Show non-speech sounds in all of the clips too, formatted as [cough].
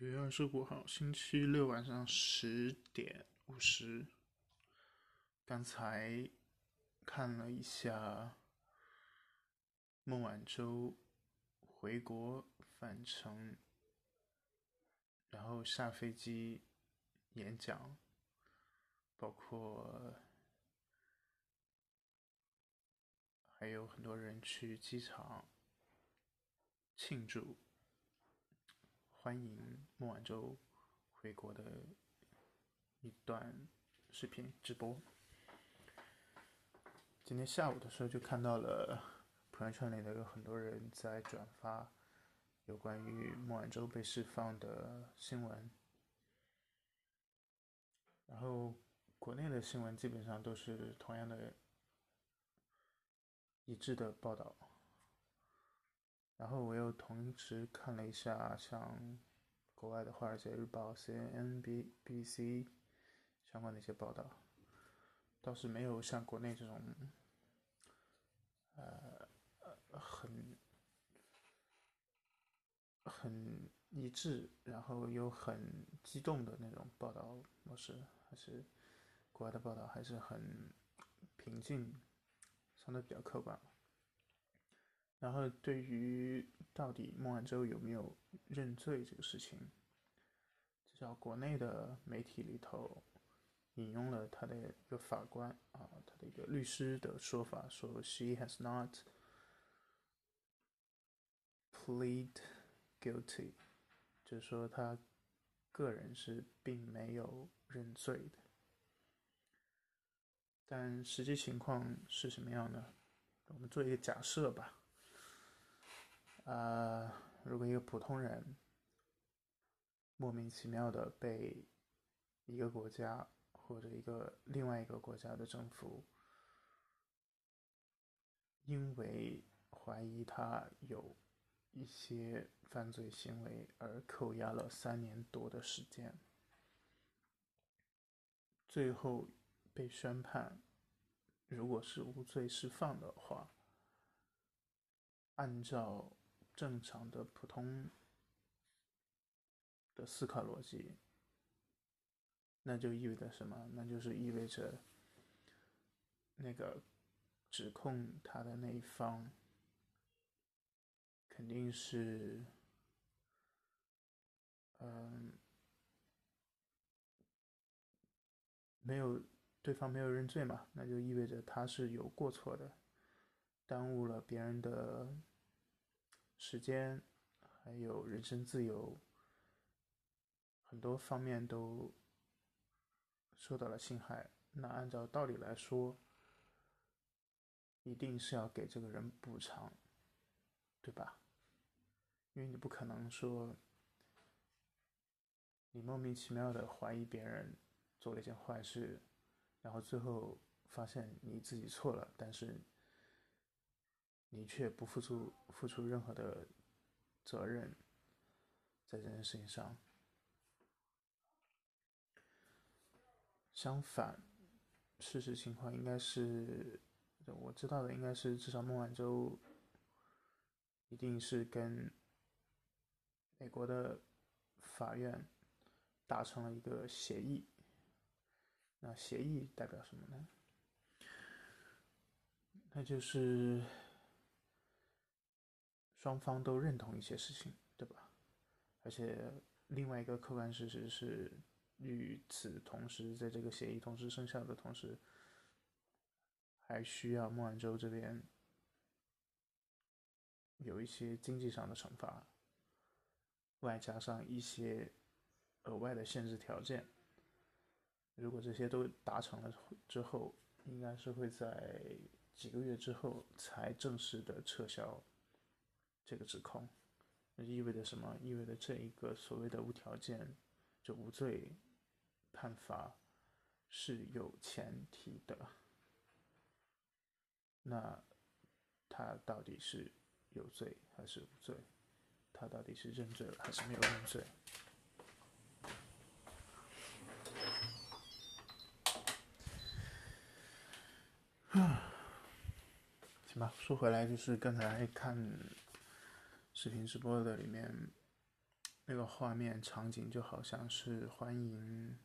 九月二十五号，星期六晚上十点五十。刚才看了一下孟晚舟回国返程，然后下飞机演讲，包括还有很多人去机场庆祝。欢迎孟晚舟回国的一段视频直播。今天下午的时候就看到了朋友圈里的有很多人在转发有关于孟晚舟被释放的新闻，然后国内的新闻基本上都是同样的一致的报道。然后我又同时看了一下，像国外的《华尔街日报》、CNN、B B C 相关的一些报道，倒是没有像国内这种，呃很很一致，然后又很激动的那种报道模式，还是国外的报道还是很平静，相对比较客观。然后，对于到底孟晚舟有没有认罪这个事情，至少国内的媒体里头引用了他的一个法官啊，他的一个律师的说法，说 “She has not plead guilty”，就是说他个人是并没有认罪的。但实际情况是什么样呢？我们做一个假设吧。呃，如果一个普通人莫名其妙的被一个国家或者一个另外一个国家的政府，因为怀疑他有一些犯罪行为而扣押了三年多的时间，最后被宣判，如果是无罪释放的话，按照。正常的普通的思考逻辑，那就意味着什么？那就是意味着那个指控他的那一方肯定是，嗯，没有对方没有认罪嘛？那就意味着他是有过错的，耽误了别人的。时间，还有人身自由，很多方面都受到了侵害。那按照道理来说，一定是要给这个人补偿，对吧？因为你不可能说，你莫名其妙的怀疑别人做了一件坏事，然后最后发现你自己错了，但是。你却不付出付出任何的责任，在这件事情上。相反，事实情况应该是，我知道的应该是，至少孟晚舟一定是跟美国的法院达成了一个协议。那协议代表什么呢？那就是。双方都认同一些事情，对吧？而且另外一个客观事实是，与此同时，在这个协议同时生效的同时，还需要孟晚舟这边有一些经济上的惩罚，外加上一些额外的限制条件。如果这些都达成了之后，应该是会在几个月之后才正式的撤销。这个指控，那意味着什么？意味着这一个所谓的无条件就无罪判罚是有前提的。那他到底是有罪还是无罪？他到底是认罪了还是没有认罪？啊 [sighs] 行吧，说回来，就是刚才看。视频直播的里面，那个画面场景就好像是欢迎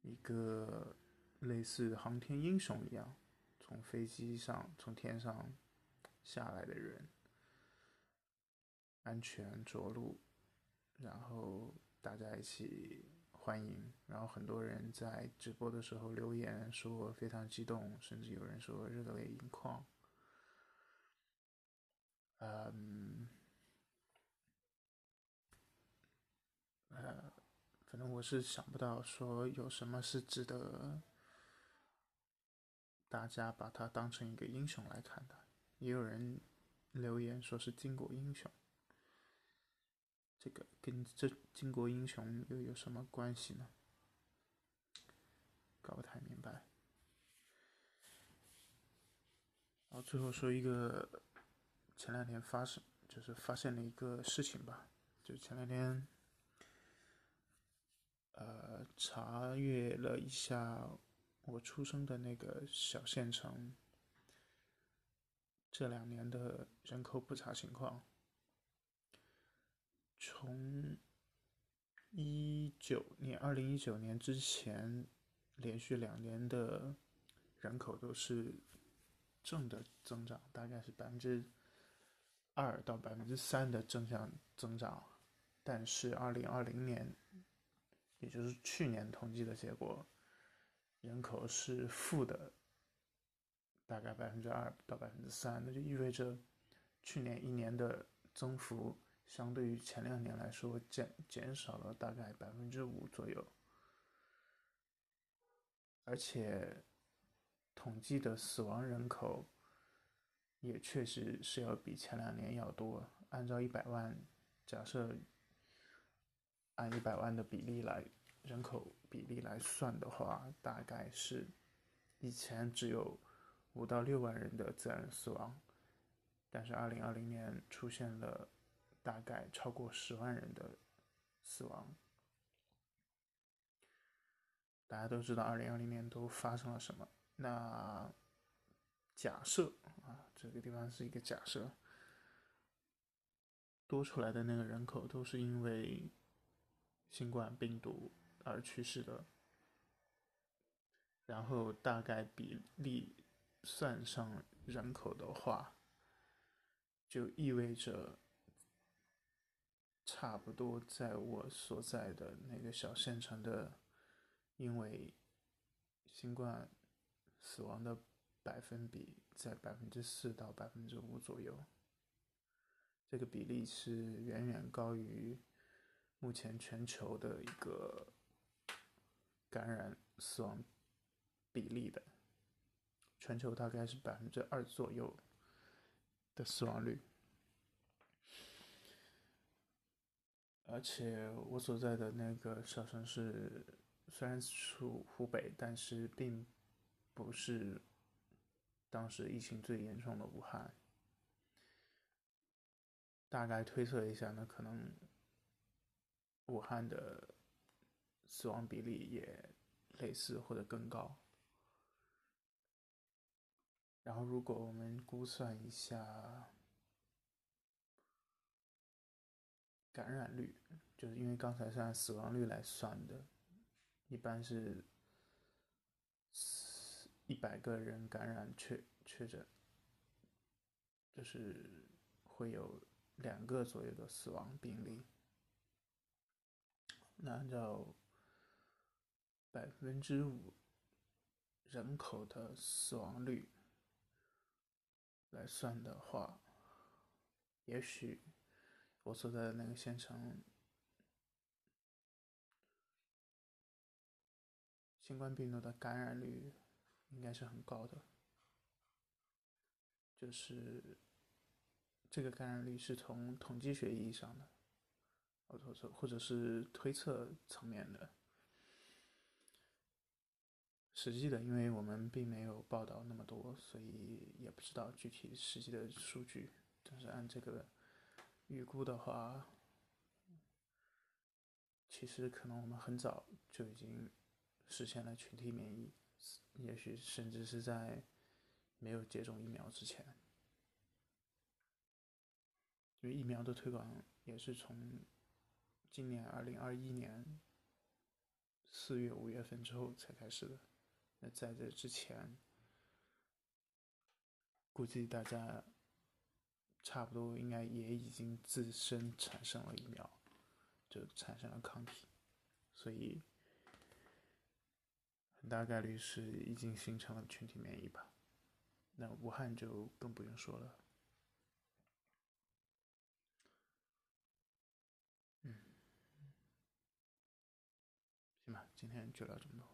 一个类似航天英雄一样，从飞机上从天上下来的人，安全着陆，然后大家一起欢迎，然后很多人在直播的时候留言说非常激动，甚至有人说热泪盈眶。嗯，呃，反正我是想不到说有什么是值得大家把他当成一个英雄来看的。也有人留言说是巾帼英雄，这个跟这巾帼英雄又有什么关系呢？搞不太明白。然后最后说一个。前两天发生，就是发现了一个事情吧，就前两天，呃，查阅了一下我出生的那个小县城这两年的人口普查情况，从一九年，二零一九年之前，连续两年的人口都是正的增长，大概是百分之。二到百分之三的正向增长，但是二零二零年，也就是去年统计的结果，人口是负的，大概百分之二到百分之三，那就意味着去年一年的增幅相对于前两年来说减减少了大概百分之五左右，而且统计的死亡人口。也确实是要比前两年要多。按照一百万，假设按一百万的比例来人口比例来算的话，大概是以前只有五到六万人的自然死亡，但是二零二零年出现了大概超过十万人的死亡。大家都知道二零二零年都发生了什么？那假设啊。这个地方是一个假设，多出来的那个人口都是因为新冠病毒而去世的，然后大概比例算上人口的话，就意味着差不多在我所在的那个小县城的，因为新冠死亡的。百分比在百分之四到百分之五左右，这个比例是远远高于目前全球的一个感染死亡比例的。全球大概是百分之二左右的死亡率，而且我所在的那个小城市虽然属湖北，但是并不是。当时疫情最严重的武汉，大概推测一下，那可能武汉的死亡比例也类似或者更高。然后，如果我们估算一下感染率，就是因为刚才是按死亡率来算的，一般是。一百个人感染确确诊，就是会有两个左右的死亡病例。那按照百分之五人口的死亡率来算的话，也许我所在的那个县城新冠病毒的感染率。应该是很高的，就是这个感染率是从统计学意义上的，或者说或者是推测层面的，实际的，因为我们并没有报道那么多，所以也不知道具体实际的数据。但是按这个预估的话，其实可能我们很早就已经实现了群体免疫。也许甚至是在没有接种疫苗之前。就疫苗的推广也是从今年二零二一年四月五月份之后才开始的。那在这之前，估计大家差不多应该也已经自身产生了疫苗，就产生了抗体，所以大概率是已经形成了群体免疫吧。那武汉就更不用说了。嗯，行吧，今天就聊这么多，